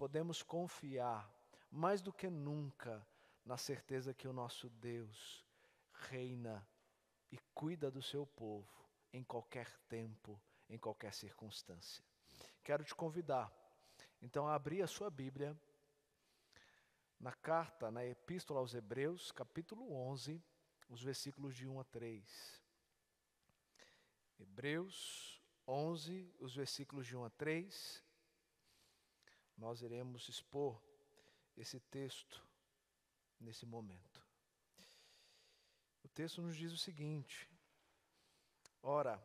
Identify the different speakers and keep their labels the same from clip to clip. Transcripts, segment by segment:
Speaker 1: podemos confiar mais do que nunca na certeza que o nosso Deus reina e cuida do seu povo em qualquer tempo, em qualquer circunstância. Quero te convidar, então, a abrir a sua Bíblia na carta, na Epístola aos Hebreus, capítulo 11, os versículos de 1 a 3. Hebreus 11, os versículos de 1 a 3. Nós iremos expor esse texto nesse momento. O texto nos diz o seguinte: Ora,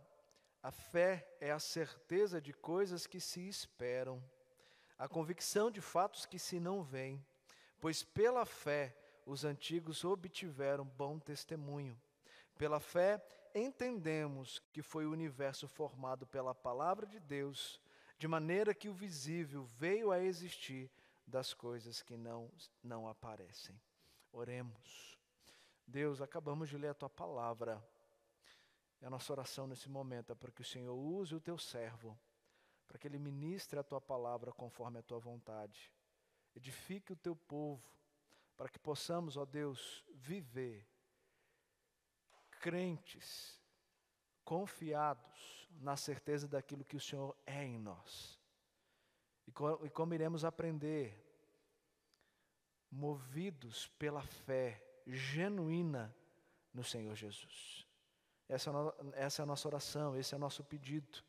Speaker 1: a fé é a certeza de coisas que se esperam, a convicção de fatos que se não veem, pois pela fé os antigos obtiveram bom testemunho. Pela fé entendemos que foi o universo formado pela palavra de Deus, de maneira que o visível veio a existir das coisas que não, não aparecem. Oremos. Deus, acabamos de ler a tua palavra. E a nossa oração nesse momento é para que o Senhor use o teu servo, para que ele ministre a tua palavra conforme a tua vontade. Edifique o teu povo, para que possamos, ó Deus, viver crentes, confiados na certeza daquilo que o Senhor é em nós. E, como iremos aprender movidos pela fé genuína no Senhor Jesus. Essa, é essa é a nossa oração, esse é o nosso pedido,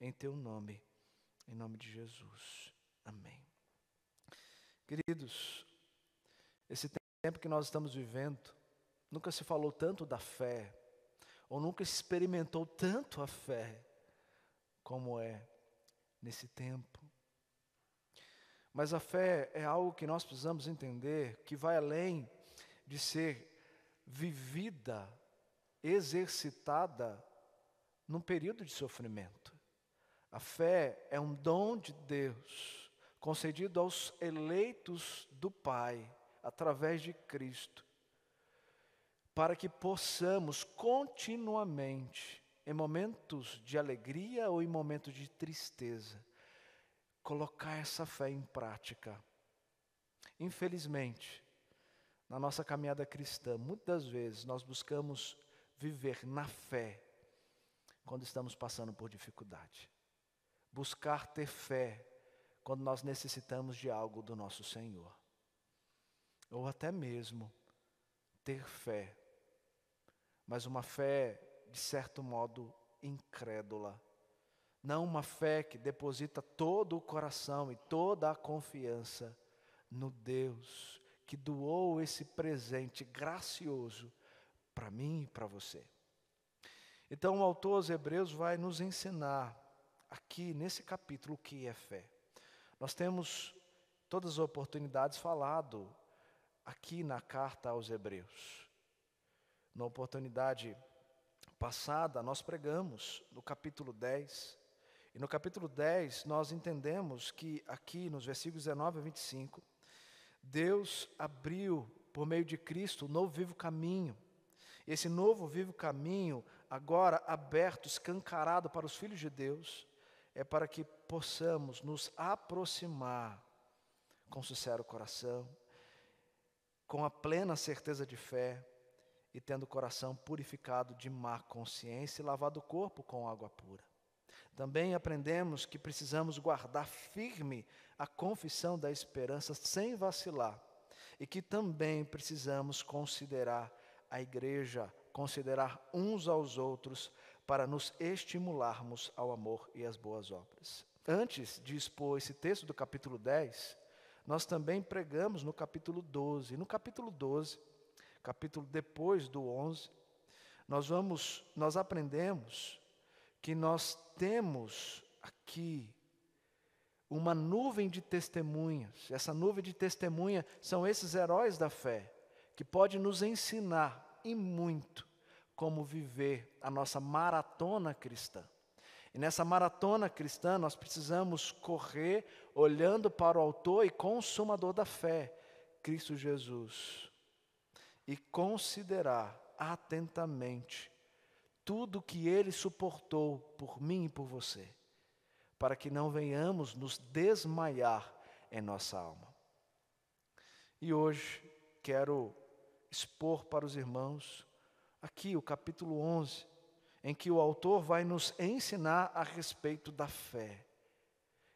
Speaker 1: em Teu nome, em nome de Jesus. Amém. Queridos, esse tempo que nós estamos vivendo, nunca se falou tanto da fé, ou nunca experimentou tanto a fé, como é nesse tempo. Mas a fé é algo que nós precisamos entender que vai além de ser vivida, exercitada num período de sofrimento. A fé é um dom de Deus concedido aos eleitos do Pai através de Cristo, para que possamos continuamente, em momentos de alegria ou em momentos de tristeza, colocar essa fé em prática. Infelizmente, na nossa caminhada cristã, muitas vezes nós buscamos viver na fé quando estamos passando por dificuldade. Buscar ter fé quando nós necessitamos de algo do nosso Senhor. Ou até mesmo ter fé, mas uma fé, de certo modo, incrédula não uma fé que deposita todo o coração e toda a confiança no Deus que doou esse presente gracioso para mim e para você. Então, o autor aos Hebreus vai nos ensinar aqui nesse capítulo o que é fé. Nós temos todas as oportunidades falado aqui na carta aos Hebreus. Na oportunidade passada, nós pregamos no capítulo 10 e no capítulo 10, nós entendemos que aqui nos versículos 19 a 25, Deus abriu, por meio de Cristo, um novo vivo caminho. Esse novo vivo caminho, agora aberto, escancarado para os filhos de Deus, é para que possamos nos aproximar com sincero coração, com a plena certeza de fé e tendo o coração purificado de má consciência e lavado o corpo com água pura. Também aprendemos que precisamos guardar firme a confissão da esperança sem vacilar e que também precisamos considerar a igreja, considerar uns aos outros para nos estimularmos ao amor e às boas obras. Antes de expor esse texto do capítulo 10, nós também pregamos no capítulo 12. No capítulo 12, capítulo depois do 11, nós vamos nós aprendemos que nós temos aqui uma nuvem de testemunhas. Essa nuvem de testemunha são esses heróis da fé, que pode nos ensinar e muito como viver a nossa maratona cristã. E nessa maratona cristã nós precisamos correr olhando para o autor e consumador da fé, Cristo Jesus, e considerar atentamente tudo que ele suportou por mim e por você, para que não venhamos nos desmaiar em nossa alma. E hoje quero expor para os irmãos aqui o capítulo 11, em que o autor vai nos ensinar a respeito da fé.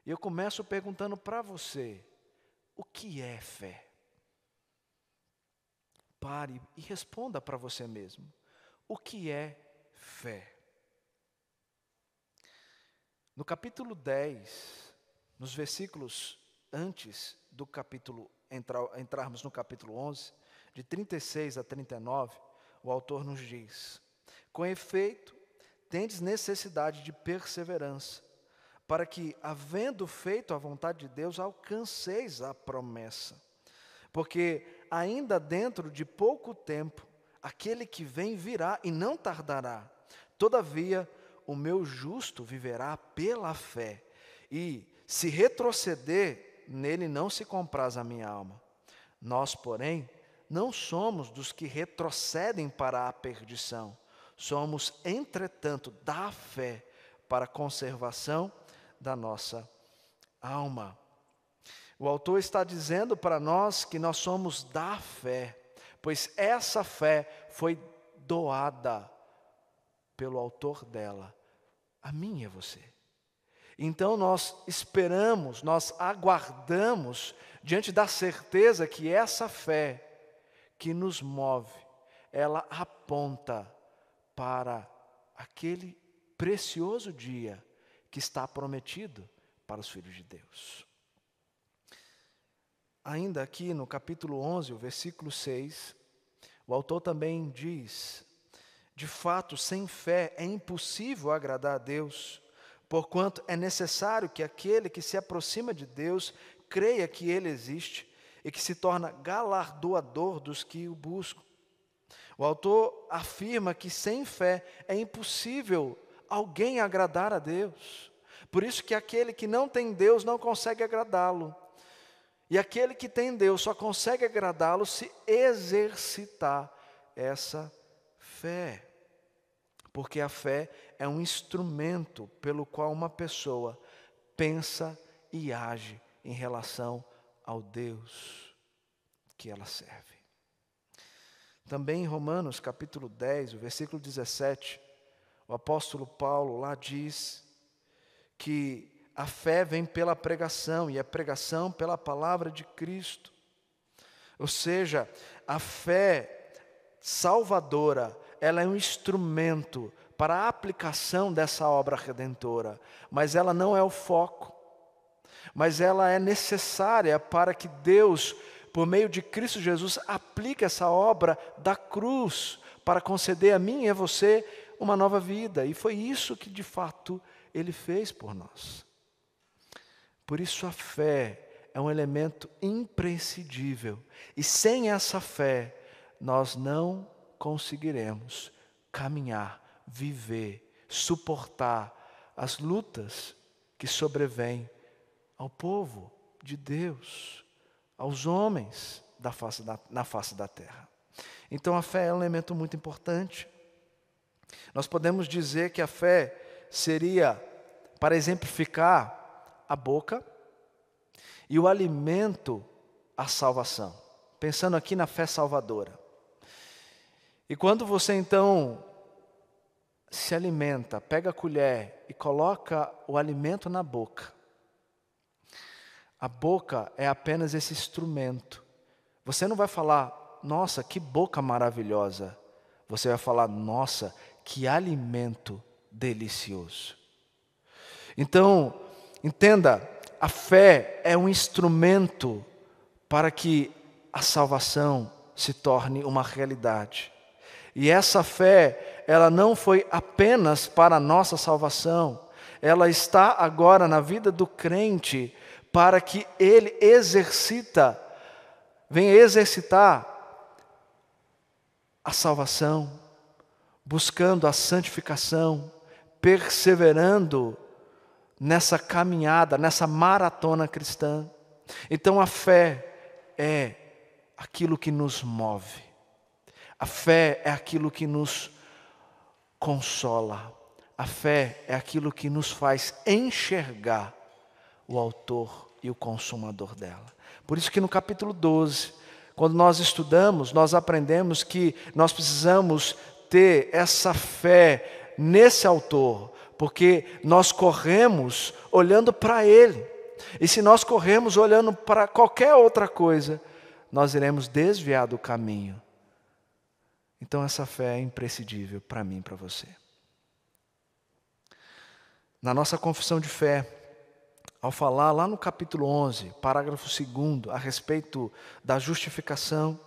Speaker 1: E eu começo perguntando para você: o que é fé? Pare e responda para você mesmo: o que é fé? No capítulo 10, nos versículos antes do capítulo, entrar, entrarmos no capítulo 11, de 36 a 39, o autor nos diz: Com efeito, tendes necessidade de perseverança, para que, havendo feito a vontade de Deus, alcanceis a promessa. Porque ainda dentro de pouco tempo, aquele que vem virá e não tardará. Todavia, o meu justo viverá pela fé, e se retroceder, nele não se compraz a minha alma. Nós, porém, não somos dos que retrocedem para a perdição. Somos, entretanto, da fé para a conservação da nossa alma. O autor está dizendo para nós que nós somos da fé, pois essa fé foi doada pelo autor dela, a mim e a você. Então nós esperamos, nós aguardamos, diante da certeza que essa fé que nos move, ela aponta para aquele precioso dia que está prometido para os filhos de Deus. Ainda aqui no capítulo 11, o versículo 6, o autor também diz: De fato, sem fé é impossível agradar a Deus, porquanto é necessário que aquele que se aproxima de Deus creia que Ele existe e que se torna galardoador dos que o buscam. O autor afirma que sem fé é impossível alguém agradar a Deus. Por isso que aquele que não tem Deus não consegue agradá-lo. E aquele que tem Deus só consegue agradá-lo se exercitar essa fé. Porque a fé é um instrumento pelo qual uma pessoa pensa e age em relação ao Deus que ela serve. Também em Romanos capítulo 10, o versículo 17, o apóstolo Paulo lá diz que a fé vem pela pregação e a pregação pela palavra de Cristo. Ou seja, a fé salvadora, ela é um instrumento para a aplicação dessa obra redentora, mas ela não é o foco mas ela é necessária para que Deus, por meio de Cristo Jesus, aplique essa obra da cruz para conceder a mim e a você uma nova vida. E foi isso que de fato ele fez por nós. Por isso a fé é um elemento imprescindível. E sem essa fé, nós não conseguiremos caminhar, viver, suportar as lutas que sobrevêm ao povo de Deus, aos homens da face da, na face da terra. Então a fé é um elemento muito importante. Nós podemos dizer que a fé seria, para exemplificar, a boca e o alimento, a salvação. Pensando aqui na fé salvadora. E quando você então se alimenta, pega a colher e coloca o alimento na boca, a boca é apenas esse instrumento. Você não vai falar, nossa, que boca maravilhosa. Você vai falar, nossa, que alimento delicioso. Então, entenda, a fé é um instrumento para que a salvação se torne uma realidade. E essa fé, ela não foi apenas para a nossa salvação, ela está agora na vida do crente para que ele exercita, venha exercitar a salvação, buscando a santificação, perseverando nessa caminhada, nessa maratona cristã. Então a fé é aquilo que nos move. A fé é aquilo que nos consola. A fé é aquilo que nos faz enxergar o Autor e o consumador dela. Por isso que no capítulo 12, quando nós estudamos, nós aprendemos que nós precisamos ter essa fé nesse autor, porque nós corremos olhando para ele. E se nós corremos olhando para qualquer outra coisa, nós iremos desviar do caminho. Então essa fé é imprescindível para mim e para você. Na nossa confissão de fé, ao falar lá no capítulo 11, parágrafo 2, a respeito da justificação,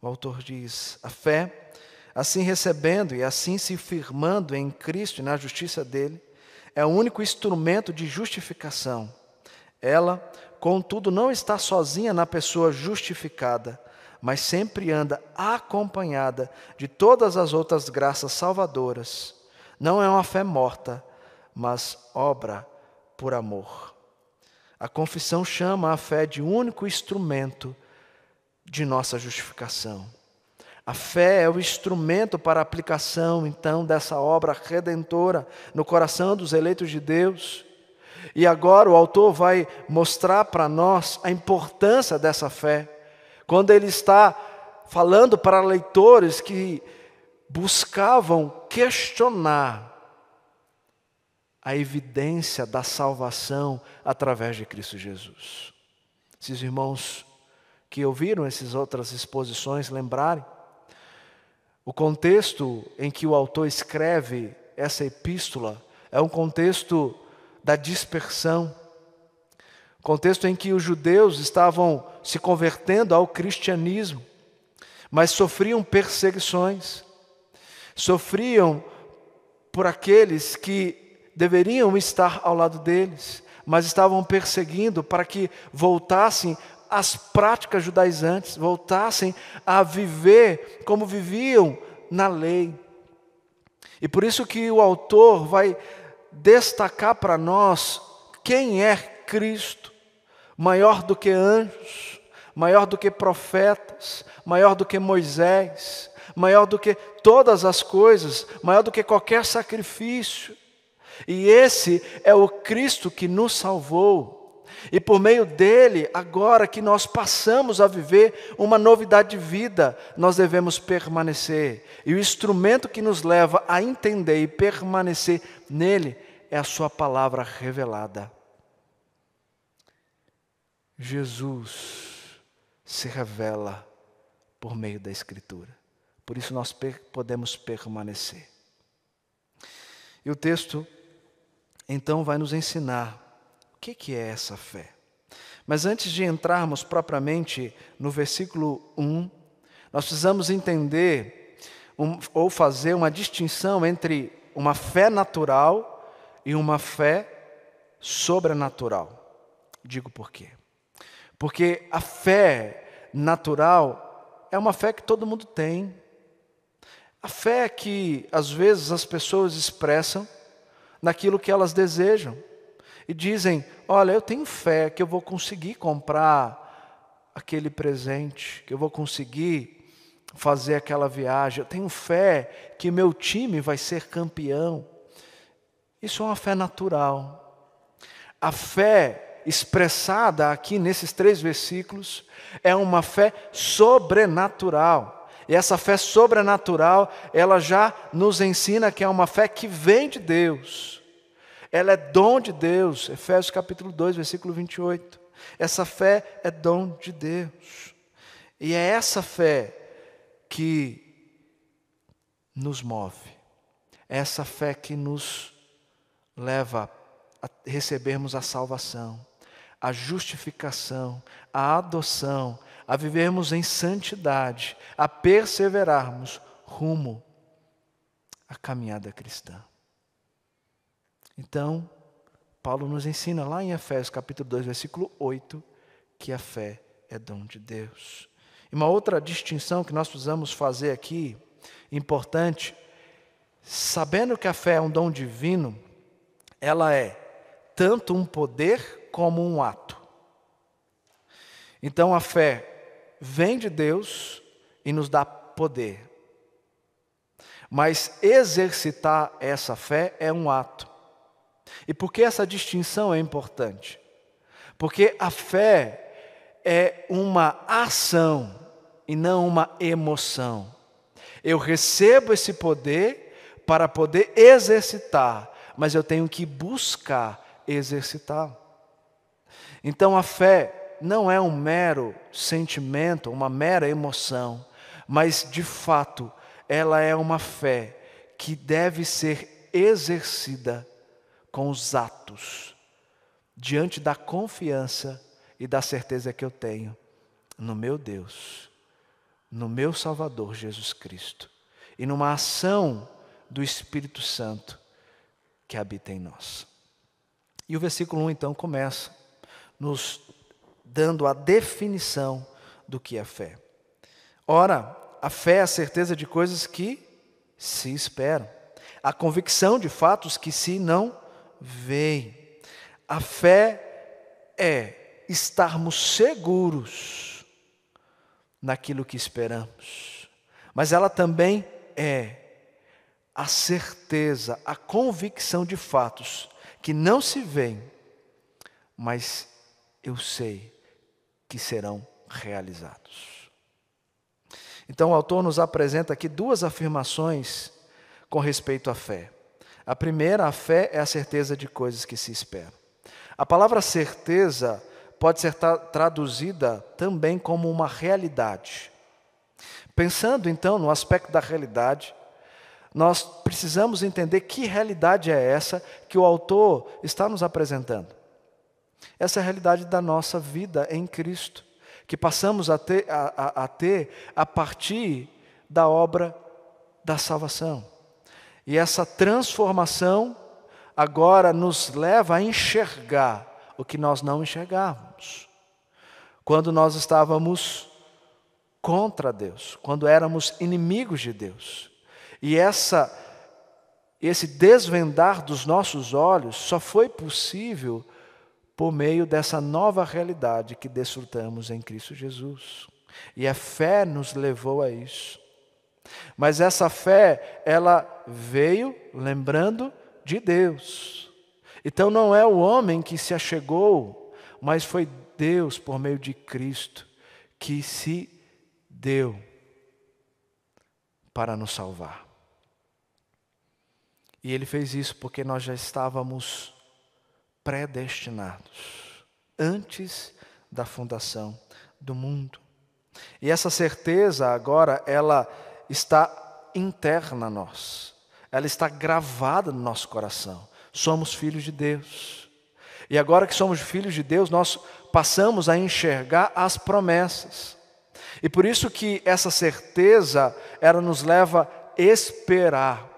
Speaker 1: o autor diz: a fé, assim recebendo e assim se firmando em Cristo e na justiça dele, é o único instrumento de justificação. Ela, contudo, não está sozinha na pessoa justificada, mas sempre anda acompanhada de todas as outras graças salvadoras. Não é uma fé morta, mas obra por amor. A confissão chama a fé de único instrumento de nossa justificação. A fé é o instrumento para a aplicação, então, dessa obra redentora no coração dos eleitos de Deus. E agora o autor vai mostrar para nós a importância dessa fé, quando ele está falando para leitores que buscavam questionar a evidência da salvação através de Cristo Jesus. Esses irmãos que ouviram essas outras exposições lembrarem, o contexto em que o autor escreve essa epístola é um contexto da dispersão, contexto em que os judeus estavam se convertendo ao cristianismo, mas sofriam perseguições, sofriam por aqueles que deveriam estar ao lado deles, mas estavam perseguindo para que voltassem às práticas judaizantes, voltassem a viver como viviam na lei. E por isso que o autor vai destacar para nós quem é Cristo, maior do que anjos, maior do que profetas, maior do que Moisés, maior do que todas as coisas, maior do que qualquer sacrifício. E esse é o Cristo que nos salvou. E por meio dele, agora que nós passamos a viver uma novidade de vida, nós devemos permanecer. E o instrumento que nos leva a entender e permanecer nele é a Sua palavra revelada. Jesus se revela por meio da Escritura. Por isso nós podemos permanecer. E o texto então vai nos ensinar o que, é essa fé. Mas antes de entrarmos propriamente no versículo 1, nós precisamos entender um, ou fazer uma distinção entre uma fé natural e uma fé sobrenatural. Digo por quê? Porque a fé natural é uma fé que todo mundo tem. A fé que às vezes as pessoas expressam naquilo que elas desejam. E dizem: Olha, eu tenho fé que eu vou conseguir comprar aquele presente, que eu vou conseguir fazer aquela viagem, eu tenho fé que meu time vai ser campeão. Isso é uma fé natural. A fé expressada aqui nesses três versículos é uma fé sobrenatural. E essa fé sobrenatural, ela já nos ensina que é uma fé que vem de Deus. Ela é dom de Deus. Efésios capítulo 2, versículo 28. Essa fé é dom de Deus. E é essa fé que nos move. É essa fé que nos leva a recebermos a salvação, a justificação, a adoção, a vivermos em santidade, a perseverarmos rumo à caminhada cristã. Então, Paulo nos ensina lá em Efésios capítulo 2, versículo 8, que a fé é dom de Deus. E uma outra distinção que nós precisamos fazer aqui, importante, sabendo que a fé é um dom divino, ela é tanto um poder como um ato. Então a fé vem de Deus e nos dá poder. Mas exercitar essa fé é um ato. E por que essa distinção é importante? Porque a fé é uma ação e não uma emoção. Eu recebo esse poder para poder exercitar, mas eu tenho que buscar exercitar. Então a fé não é um mero sentimento, uma mera emoção, mas de fato ela é uma fé que deve ser exercida com os atos, diante da confiança e da certeza que eu tenho no meu Deus, no meu Salvador Jesus Cristo, e numa ação do Espírito Santo que habita em nós. E o versículo 1 então começa nos dando a definição do que é fé. Ora, a fé é a certeza de coisas que se esperam, a convicção de fatos que se não veem. A fé é estarmos seguros naquilo que esperamos, mas ela também é a certeza, a convicção de fatos que não se veem, mas eu sei que serão realizados. Então o autor nos apresenta aqui duas afirmações com respeito à fé. A primeira, a fé é a certeza de coisas que se esperam. A palavra certeza pode ser traduzida também como uma realidade. Pensando então no aspecto da realidade, nós precisamos entender que realidade é essa que o autor está nos apresentando. Essa é a realidade da nossa vida em Cristo, que passamos a ter a, a, a ter a partir da obra da salvação. E essa transformação agora nos leva a enxergar o que nós não enxergávamos. Quando nós estávamos contra Deus, quando éramos inimigos de Deus. E essa esse desvendar dos nossos olhos só foi possível por meio dessa nova realidade que desfrutamos em Cristo Jesus. E a fé nos levou a isso. Mas essa fé, ela veio lembrando de Deus. Então não é o homem que se achegou, mas foi Deus, por meio de Cristo, que se deu para nos salvar. E ele fez isso porque nós já estávamos predestinados antes da fundação do mundo. E essa certeza agora ela está interna a nós. Ela está gravada no nosso coração. Somos filhos de Deus. E agora que somos filhos de Deus, nós passamos a enxergar as promessas. E por isso que essa certeza, ela nos leva a esperar.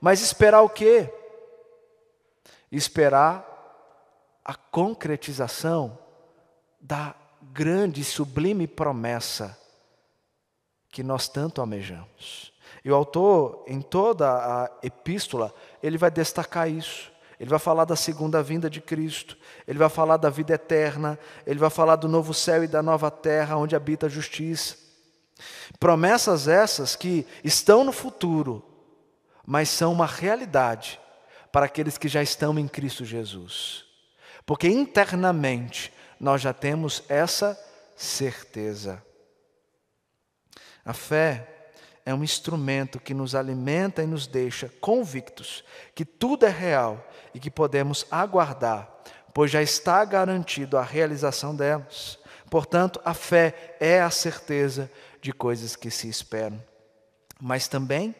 Speaker 1: Mas esperar o quê? Esperar a concretização da grande e sublime promessa que nós tanto almejamos. E o autor, em toda a epístola, ele vai destacar isso. Ele vai falar da segunda vinda de Cristo, ele vai falar da vida eterna, ele vai falar do novo céu e da nova terra onde habita a justiça. Promessas essas que estão no futuro, mas são uma realidade para aqueles que já estão em Cristo Jesus. Porque internamente nós já temos essa certeza. A fé é um instrumento que nos alimenta e nos deixa convictos que tudo é real e que podemos aguardar, pois já está garantido a realização delas. Portanto, a fé é a certeza de coisas que se esperam, mas também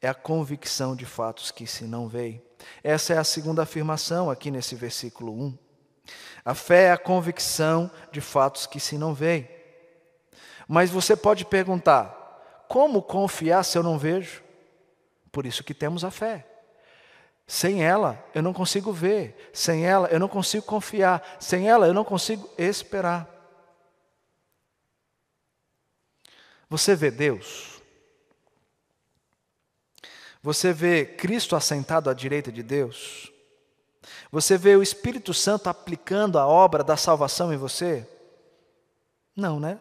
Speaker 1: é a convicção de fatos que se não veem. Essa é a segunda afirmação aqui nesse versículo 1. A fé é a convicção de fatos que se não veem. Mas você pode perguntar: como confiar se eu não vejo? Por isso que temos a fé. Sem ela eu não consigo ver, sem ela eu não consigo confiar, sem ela eu não consigo esperar. Você vê Deus? Você vê Cristo assentado à direita de Deus? Você vê o Espírito Santo aplicando a obra da salvação em você? Não, né?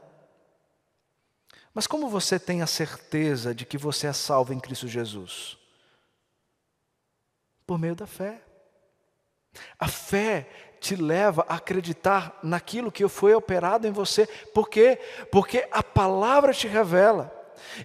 Speaker 1: Mas como você tem a certeza de que você é salvo em Cristo Jesus? Por meio da fé. A fé te leva a acreditar naquilo que foi operado em você. Por quê? Porque a palavra te revela.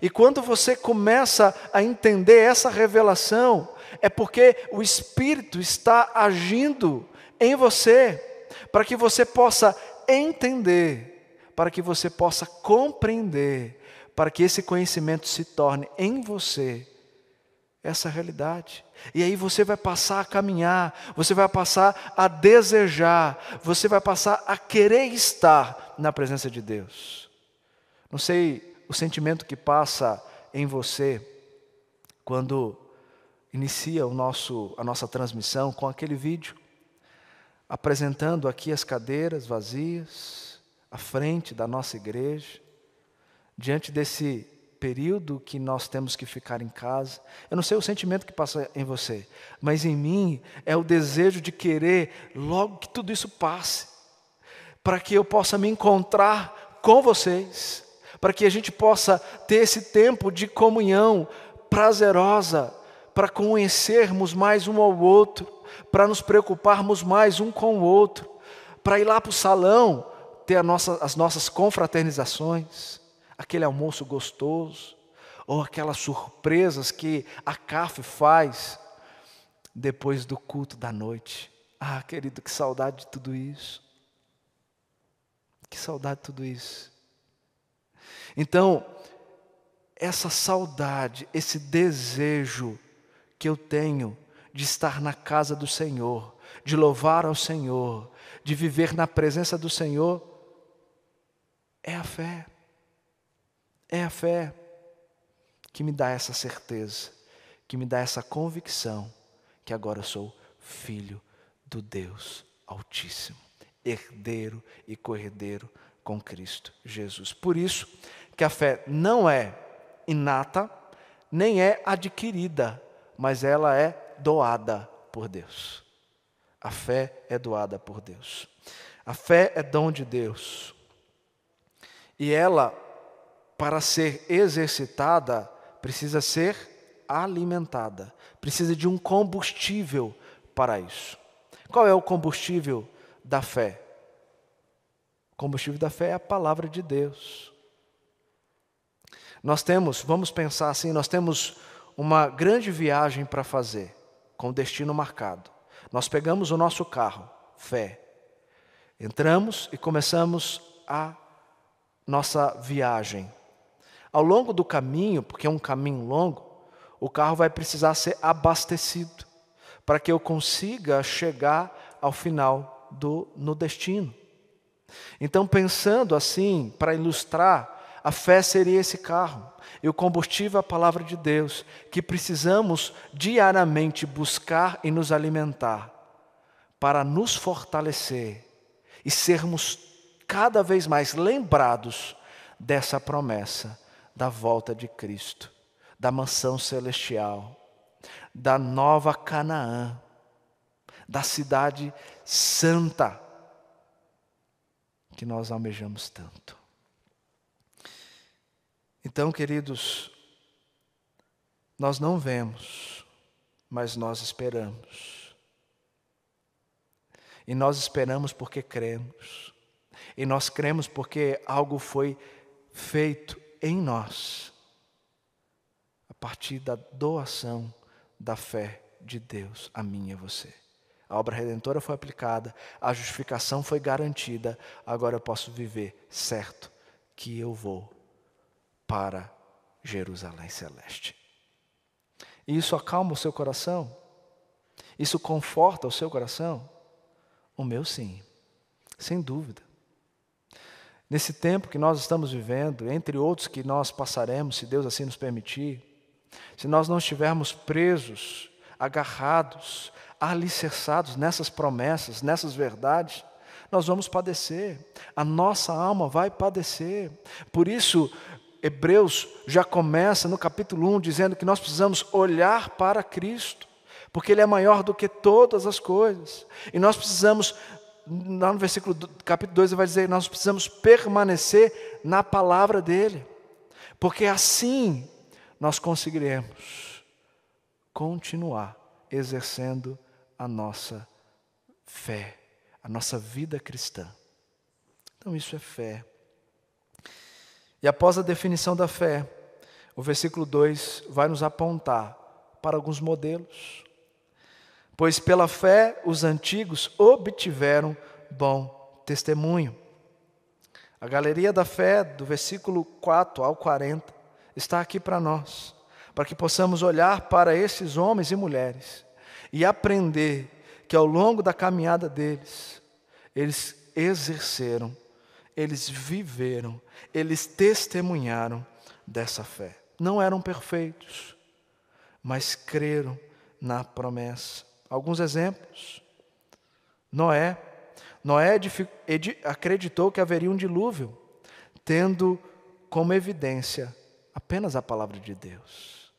Speaker 1: E quando você começa a entender essa revelação, é porque o Espírito está agindo em você, para que você possa entender, para que você possa compreender, para que esse conhecimento se torne em você essa realidade. E aí você vai passar a caminhar, você vai passar a desejar, você vai passar a querer estar na presença de Deus. Não sei o sentimento que passa em você quando inicia o nosso, a nossa transmissão com aquele vídeo, apresentando aqui as cadeiras vazias, à frente da nossa igreja, diante desse período que nós temos que ficar em casa. Eu não sei o sentimento que passa em você, mas em mim é o desejo de querer logo que tudo isso passe, para que eu possa me encontrar com vocês, para que a gente possa ter esse tempo de comunhão prazerosa, para conhecermos mais um ao outro, para nos preocuparmos mais um com o outro, para ir lá para o salão ter nossa, as nossas confraternizações aquele almoço gostoso, ou aquelas surpresas que a CAF faz depois do culto da noite. Ah, querido, que saudade de tudo isso. Que saudade de tudo isso. Então, essa saudade, esse desejo que eu tenho de estar na casa do Senhor, de louvar ao Senhor, de viver na presença do Senhor, é a fé. É a fé que me dá essa certeza, que me dá essa convicção que agora eu sou filho do Deus Altíssimo, herdeiro e corredeiro com Cristo Jesus. Por isso que a fé não é inata, nem é adquirida, mas ela é doada por Deus. A fé é doada por Deus. A fé é dom de Deus. E ela para ser exercitada, precisa ser alimentada, precisa de um combustível para isso. Qual é o combustível da fé? O combustível da fé é a palavra de Deus. Nós temos, vamos pensar assim, nós temos uma grande viagem para fazer, com destino marcado. Nós pegamos o nosso carro, fé, entramos e começamos a nossa viagem. Ao longo do caminho, porque é um caminho longo, o carro vai precisar ser abastecido para que eu consiga chegar ao final do no destino. Então, pensando assim, para ilustrar, a fé seria esse carro e o combustível é a palavra de Deus, que precisamos diariamente buscar e nos alimentar para nos fortalecer e sermos cada vez mais lembrados dessa promessa da volta de Cristo, da mansão celestial, da nova Canaã, da cidade santa que nós almejamos tanto. Então, queridos, nós não vemos, mas nós esperamos. E nós esperamos porque cremos. E nós cremos porque algo foi feito em nós, a partir da doação da fé de Deus a mim e a você. A obra redentora foi aplicada, a justificação foi garantida, agora eu posso viver certo que eu vou para Jerusalém Celeste. E isso acalma o seu coração? Isso conforta o seu coração? O meu sim, sem dúvida. Nesse tempo que nós estamos vivendo, entre outros que nós passaremos, se Deus assim nos permitir, se nós não estivermos presos, agarrados, alicerçados nessas promessas, nessas verdades, nós vamos padecer, a nossa alma vai padecer. Por isso, Hebreus já começa no capítulo 1 dizendo que nós precisamos olhar para Cristo, porque Ele é maior do que todas as coisas, e nós precisamos lá no versículo do, capítulo 2 ele vai dizer: nós precisamos permanecer na palavra dele, porque assim nós conseguiremos continuar exercendo a nossa Fé, a nossa vida cristã. Então, isso é fé. E após a definição da fé, o versículo 2 vai nos apontar para alguns modelos. Pois pela fé os antigos obtiveram bom testemunho. A galeria da fé, do versículo 4 ao 40, está aqui para nós, para que possamos olhar para esses homens e mulheres e aprender que ao longo da caminhada deles, eles exerceram, eles viveram, eles testemunharam dessa fé. Não eram perfeitos, mas creram na promessa. Alguns exemplos. Noé. Noé acreditou que haveria um dilúvio, tendo como evidência apenas a palavra de Deus.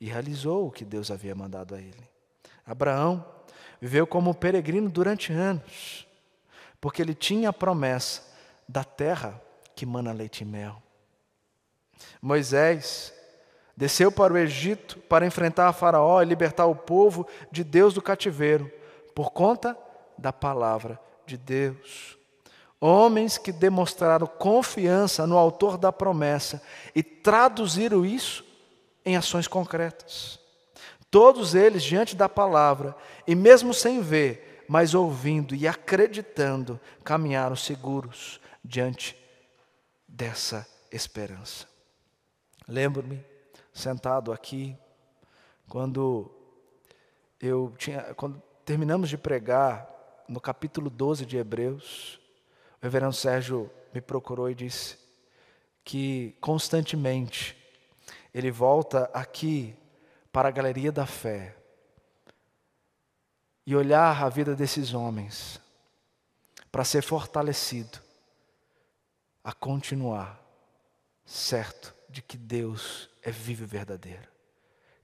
Speaker 1: E realizou o que Deus havia mandado a ele. Abraão viveu como peregrino durante anos, porque ele tinha a promessa da terra que mana leite e mel. Moisés desceu para o Egito para enfrentar a Faraó e libertar o povo de Deus do cativeiro, por conta da palavra de Deus. Homens que demonstraram confiança no autor da promessa e traduziram isso em ações concretas. Todos eles, diante da palavra, e mesmo sem ver, mas ouvindo e acreditando, caminharam seguros diante dessa esperança. Lembro-me, sentado aqui, quando eu tinha, quando terminamos de pregar no capítulo 12 de Hebreus, o reverendo Sérgio me procurou e disse que constantemente ele volta aqui para a galeria da fé e olhar a vida desses homens para ser fortalecido a continuar certo de que Deus é vivo e verdadeiro,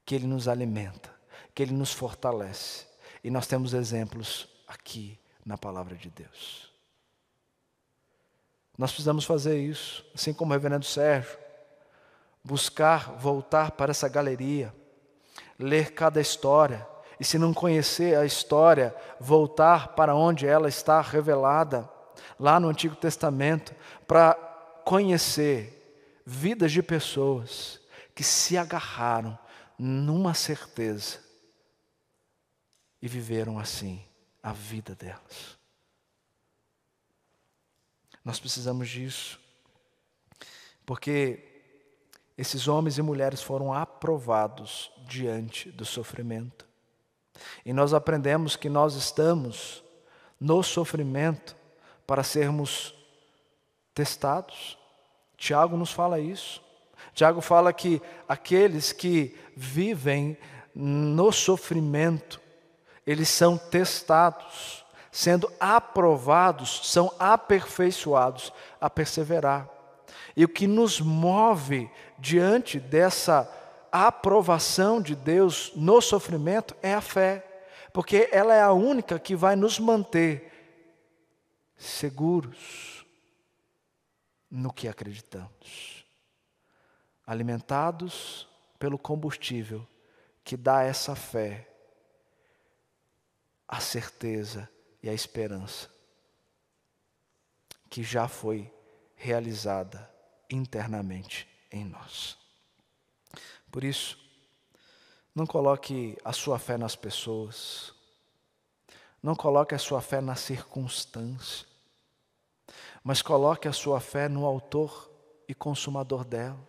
Speaker 1: que Ele nos alimenta, que Ele nos fortalece. E nós temos exemplos aqui na palavra de Deus. Nós precisamos fazer isso, assim como o reverendo Sérgio, buscar voltar para essa galeria, ler cada história, e se não conhecer a história, voltar para onde ela está revelada, lá no Antigo Testamento, para conhecer vidas de pessoas que se agarraram numa certeza e viveram assim a vida delas. Nós precisamos disso, porque esses homens e mulheres foram aprovados diante do sofrimento. E nós aprendemos que nós estamos no sofrimento para sermos testados. Tiago nos fala isso. Tiago fala que aqueles que vivem no sofrimento, eles são testados, sendo aprovados, são aperfeiçoados a perseverar. E o que nos move diante dessa aprovação de Deus no sofrimento é a fé, porque ela é a única que vai nos manter seguros no que acreditamos, alimentados pelo combustível que dá essa fé a certeza e a esperança que já foi realizada internamente em nós. Por isso, não coloque a sua fé nas pessoas, não coloque a sua fé na circunstância, mas coloque a sua fé no Autor e Consumador dela.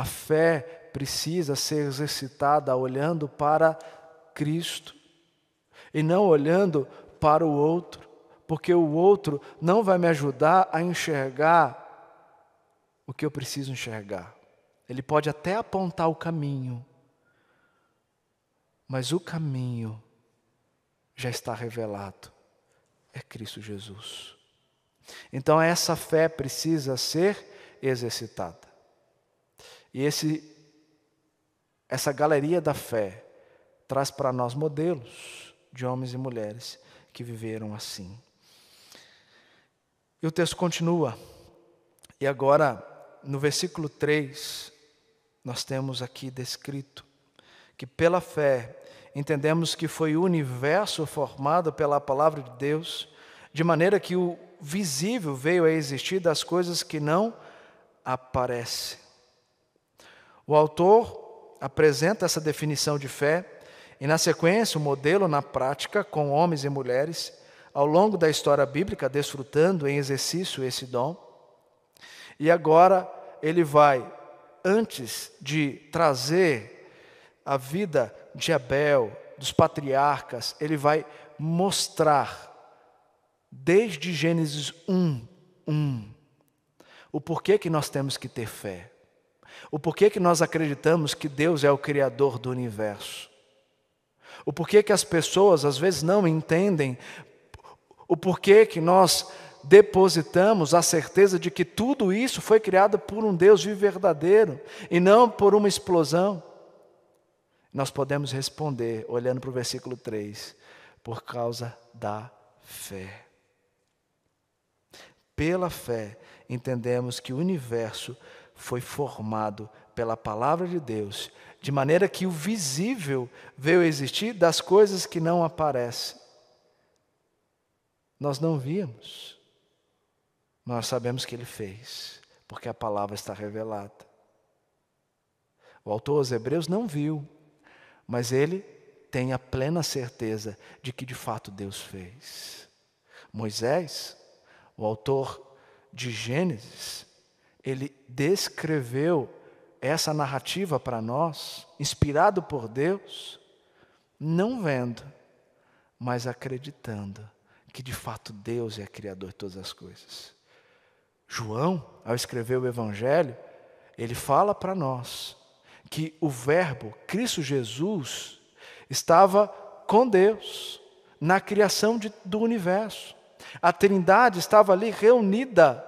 Speaker 1: A fé precisa ser exercitada olhando para Cristo, e não olhando para o outro, porque o outro não vai me ajudar a enxergar o que eu preciso enxergar. Ele pode até apontar o caminho, mas o caminho já está revelado. É Cristo Jesus. Então essa fé precisa ser exercitada. E esse essa galeria da fé traz para nós modelos de homens e mulheres que viveram assim. E o texto continua. E agora, no versículo 3, nós temos aqui descrito que pela fé entendemos que foi o universo formado pela palavra de Deus, de maneira que o visível veio a existir das coisas que não aparecem. O autor apresenta essa definição de fé e, na sequência, o modelo na prática com homens e mulheres ao longo da história bíblica, desfrutando em exercício esse dom. E agora ele vai, antes de trazer a vida de Abel, dos patriarcas, ele vai mostrar, desde Gênesis 1, 1, o porquê que nós temos que ter fé, o porquê que nós acreditamos que Deus é o Criador do universo, o porquê que as pessoas às vezes não entendem o porquê que nós depositamos a certeza de que tudo isso foi criado por um Deus vivo verdadeiro e não por uma explosão. Nós podemos responder, olhando para o versículo 3, por causa da fé. Pela fé, entendemos que o universo foi formado pela palavra de Deus, de maneira que o visível veio existir das coisas que não aparecem nós não víamos. Nós sabemos que ele fez, porque a palavra está revelada. O autor aos Hebreus não viu, mas ele tem a plena certeza de que de fato Deus fez. Moisés, o autor de Gênesis, ele descreveu essa narrativa para nós, inspirado por Deus, não vendo, mas acreditando que de fato Deus é criador de todas as coisas. João, ao escrever o Evangelho, ele fala para nós que o Verbo, Cristo Jesus, estava com Deus na criação de, do universo. A Trindade estava ali reunida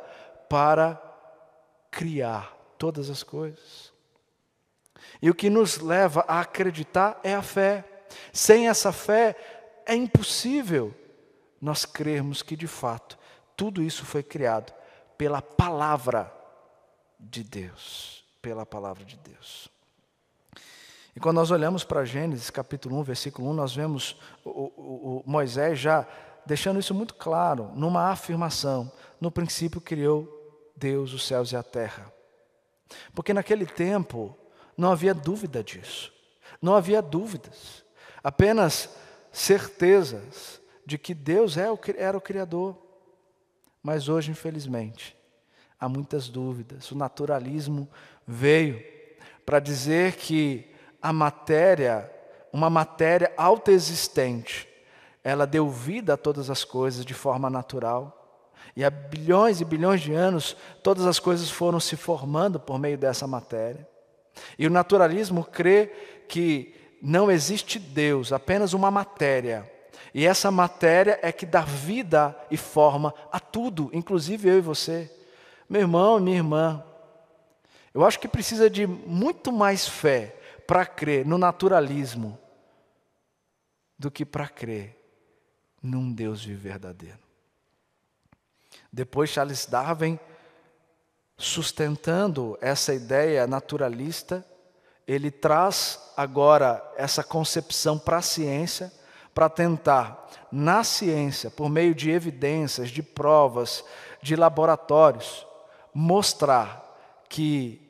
Speaker 1: para criar todas as coisas. E o que nos leva a acreditar é a fé. Sem essa fé é impossível nós crermos que de fato tudo isso foi criado pela palavra de Deus, pela palavra de Deus. E quando nós olhamos para Gênesis capítulo 1, versículo 1, nós vemos o, o, o Moisés já deixando isso muito claro, numa afirmação: no princípio criou Deus os céus e a terra. Porque naquele tempo não havia dúvida disso, não havia dúvidas, apenas certezas de que Deus é era o Criador. Mas hoje, infelizmente, há muitas dúvidas. O naturalismo veio para dizer que a matéria, uma matéria autoexistente, ela deu vida a todas as coisas de forma natural. E há bilhões e bilhões de anos, todas as coisas foram se formando por meio dessa matéria. E o naturalismo crê que não existe Deus, apenas uma matéria e essa matéria é que dá vida e forma a tudo, inclusive eu e você. Meu irmão e minha irmã, eu acho que precisa de muito mais fé para crer no naturalismo do que para crer num Deus verdadeiro. Depois Charles Darwin, sustentando essa ideia naturalista, ele traz agora essa concepção para a ciência para tentar, na ciência, por meio de evidências, de provas, de laboratórios, mostrar que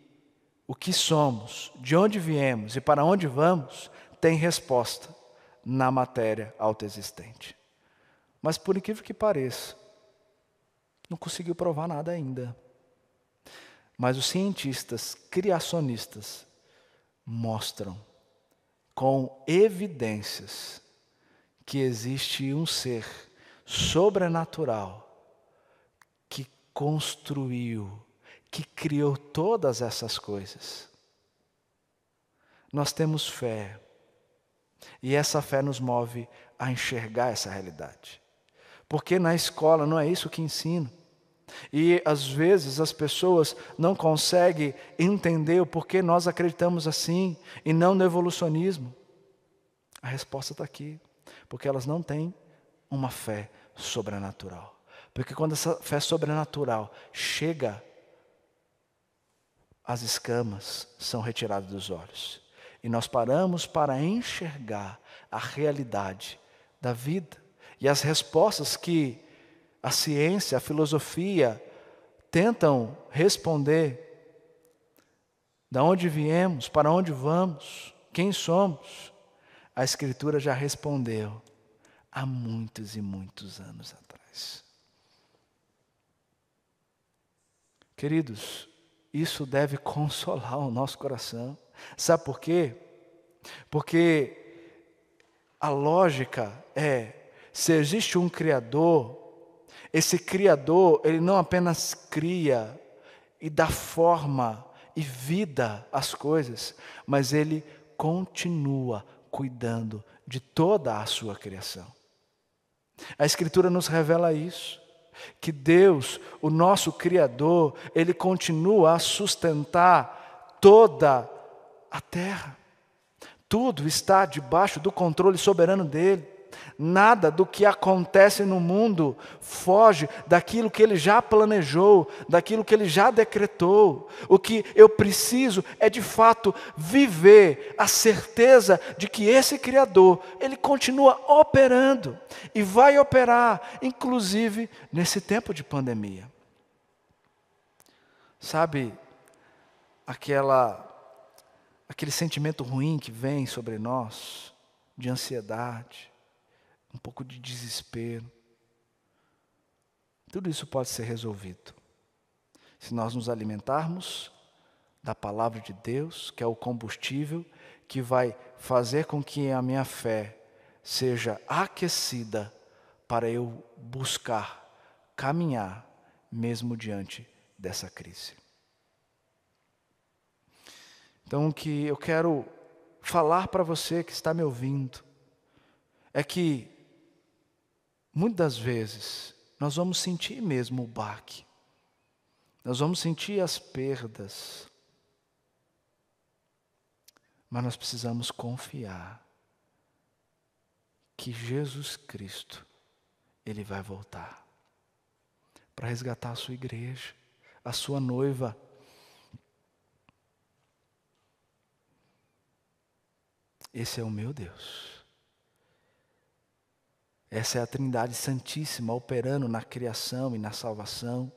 Speaker 1: o que somos, de onde viemos e para onde vamos, tem resposta na matéria autoexistente. Mas por incrível que pareça, não conseguiu provar nada ainda. Mas os cientistas criacionistas mostram com evidências que existe um ser sobrenatural que construiu, que criou todas essas coisas. Nós temos fé, e essa fé nos move a enxergar essa realidade. Porque na escola não é isso que ensino. E às vezes as pessoas não conseguem entender o porquê nós acreditamos assim e não no evolucionismo. A resposta está aqui porque elas não têm uma fé sobrenatural. Porque quando essa fé sobrenatural chega, as escamas são retiradas dos olhos. e nós paramos para enxergar a realidade da vida e as respostas que a ciência, a filosofia tentam responder. Da onde viemos, para onde vamos, quem somos? A Escritura já respondeu há muitos e muitos anos atrás. Queridos, isso deve consolar o nosso coração. Sabe por quê? Porque a lógica é: se existe um Criador, esse Criador, ele não apenas cria e dá forma e vida às coisas, mas ele continua cuidando de toda a sua criação. A Escritura nos revela isso, que Deus, o nosso Criador, Ele continua a sustentar toda a terra. Tudo está debaixo do controle soberano dele. Nada do que acontece no mundo foge daquilo que ele já planejou, daquilo que ele já decretou. O que eu preciso é de fato viver a certeza de que esse Criador, ele continua operando e vai operar, inclusive nesse tempo de pandemia. Sabe aquela aquele sentimento ruim que vem sobre nós, de ansiedade, um pouco de desespero. Tudo isso pode ser resolvido se nós nos alimentarmos da palavra de Deus, que é o combustível que vai fazer com que a minha fé seja aquecida para eu buscar caminhar mesmo diante dessa crise. Então, o que eu quero falar para você que está me ouvindo é que muitas vezes nós vamos sentir mesmo o baque, nós vamos sentir as perdas, mas nós precisamos confiar que Jesus Cristo, Ele vai voltar para resgatar a sua igreja, a sua noiva. Esse é o meu Deus. Essa é a Trindade Santíssima operando na criação e na salvação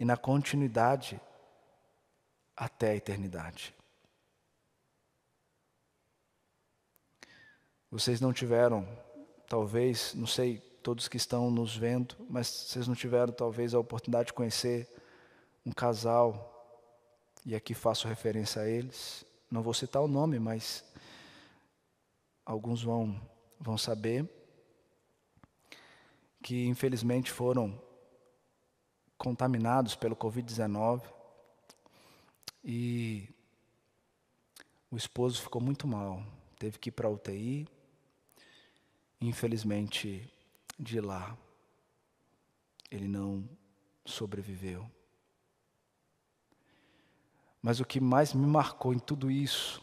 Speaker 1: e na continuidade até a eternidade. Vocês não tiveram, talvez, não sei, todos que estão nos vendo, mas vocês não tiveram talvez a oportunidade de conhecer um casal, e aqui faço referência a eles. Não vou citar o nome, mas alguns vão, vão saber que infelizmente foram contaminados pelo Covid-19 e o esposo ficou muito mal, teve que ir para a UTI, infelizmente de lá ele não sobreviveu. Mas o que mais me marcou em tudo isso,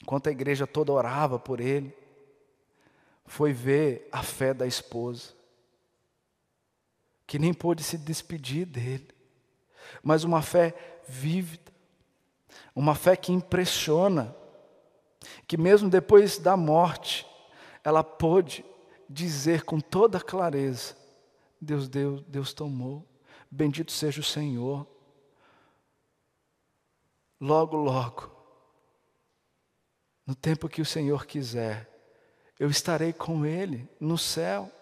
Speaker 1: enquanto a igreja toda orava por ele, foi ver a fé da esposa que nem pôde se despedir dele, mas uma fé vívida, uma fé que impressiona, que mesmo depois da morte, ela pôde dizer com toda clareza: Deus deu, Deus tomou, bendito seja o Senhor. Logo, logo, no tempo que o Senhor quiser, eu estarei com Ele no céu.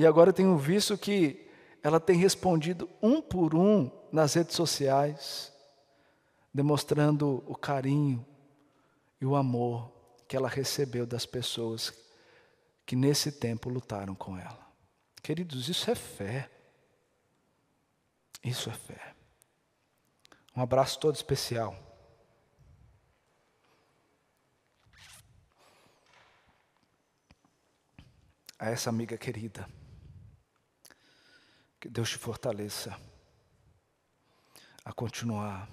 Speaker 1: E agora eu tenho visto que ela tem respondido um por um nas redes sociais, demonstrando o carinho e o amor que ela recebeu das pessoas que nesse tempo lutaram com ela. Queridos, isso é fé. Isso é fé. Um abraço todo especial. A essa amiga querida. Que Deus te fortaleça a continuar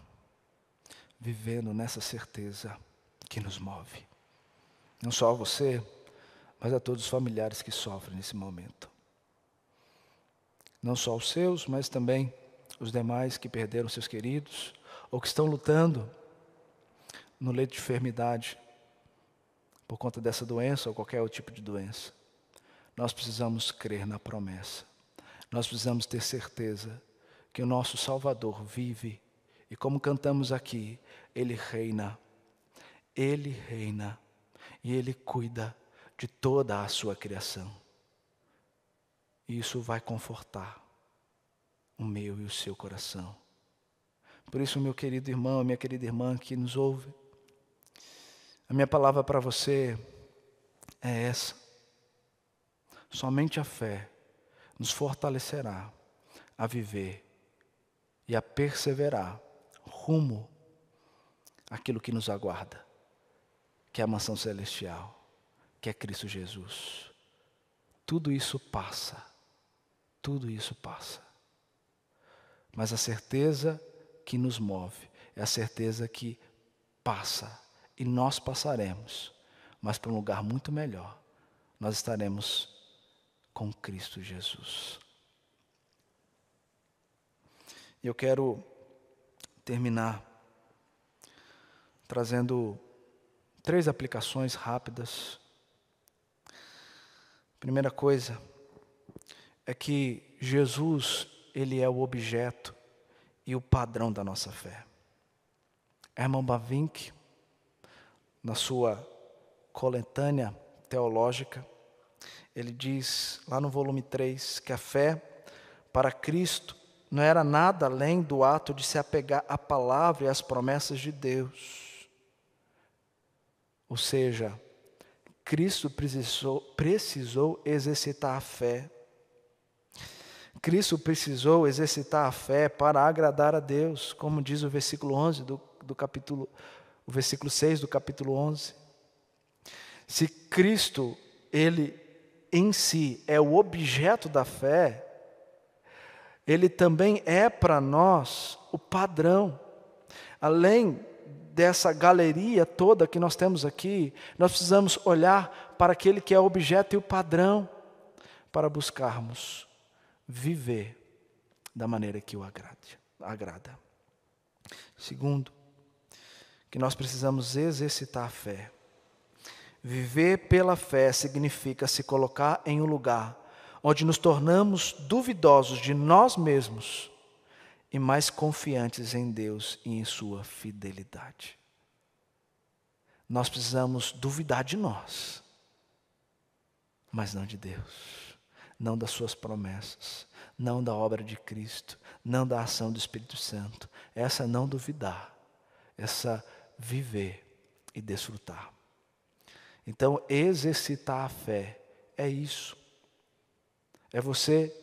Speaker 1: vivendo nessa certeza que nos move. Não só a você, mas a todos os familiares que sofrem nesse momento. Não só os seus, mas também os demais que perderam seus queridos ou que estão lutando no leito de enfermidade, por conta dessa doença ou qualquer outro tipo de doença, nós precisamos crer na promessa. Nós precisamos ter certeza que o nosso Salvador vive e, como cantamos aqui, Ele reina. Ele reina e Ele cuida de toda a sua criação. E isso vai confortar o meu e o seu coração. Por isso, meu querido irmão, minha querida irmã que nos ouve, a minha palavra para você é essa. Somente a fé nos fortalecerá a viver e a perseverar rumo àquilo que nos aguarda, que é a mansão celestial, que é Cristo Jesus. Tudo isso passa, tudo isso passa. Mas a certeza que nos move é a certeza que passa e nós passaremos, mas para um lugar muito melhor. Nós estaremos com Cristo Jesus. Eu quero terminar trazendo três aplicações rápidas. Primeira coisa é que Jesus, ele é o objeto e o padrão da nossa fé. Herman Bavinck na sua coletânea teológica, ele diz lá no volume 3 que a fé para Cristo não era nada além do ato de se apegar à palavra e às promessas de Deus. Ou seja, Cristo precisou, precisou exercitar a fé. Cristo precisou exercitar a fé para agradar a Deus, como diz o versículo 11 do, do capítulo o versículo 6 do capítulo 11. Se Cristo, ele em si é o objeto da fé, ele também é para nós o padrão. Além dessa galeria toda que nós temos aqui, nós precisamos olhar para aquele que é o objeto e o padrão para buscarmos viver da maneira que o agrada. Segundo, que nós precisamos exercitar a fé. Viver pela fé significa se colocar em um lugar onde nos tornamos duvidosos de nós mesmos e mais confiantes em Deus e em Sua fidelidade. Nós precisamos duvidar de nós, mas não de Deus, não das Suas promessas, não da obra de Cristo, não da ação do Espírito Santo. Essa não duvidar, essa viver e desfrutar. Então, exercitar a fé é isso. É você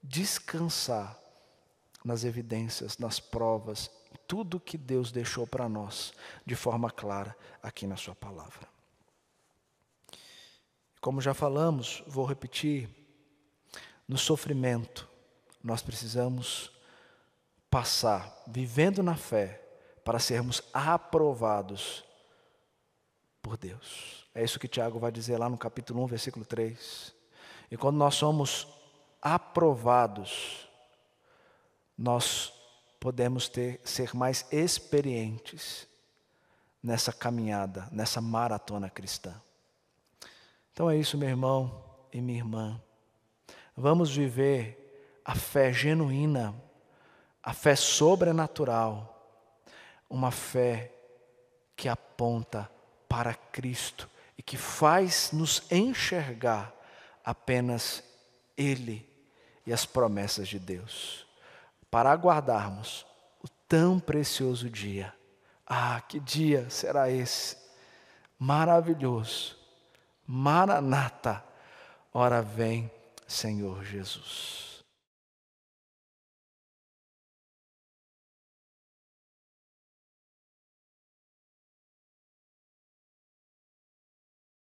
Speaker 1: descansar nas evidências, nas provas, tudo que Deus deixou para nós de forma clara aqui na Sua palavra. Como já falamos, vou repetir: no sofrimento, nós precisamos passar, vivendo na fé, para sermos aprovados por Deus. É isso que Tiago vai dizer lá no capítulo 1, versículo 3. E quando nós somos aprovados, nós podemos ter, ser mais experientes nessa caminhada, nessa maratona cristã. Então é isso, meu irmão e minha irmã. Vamos viver a fé genuína, a fé sobrenatural uma fé que aponta para Cristo e que faz nos enxergar apenas Ele e as promessas de Deus, para aguardarmos o tão precioso dia. Ah, que dia será esse? Maravilhoso. Maranata. Ora vem, Senhor Jesus.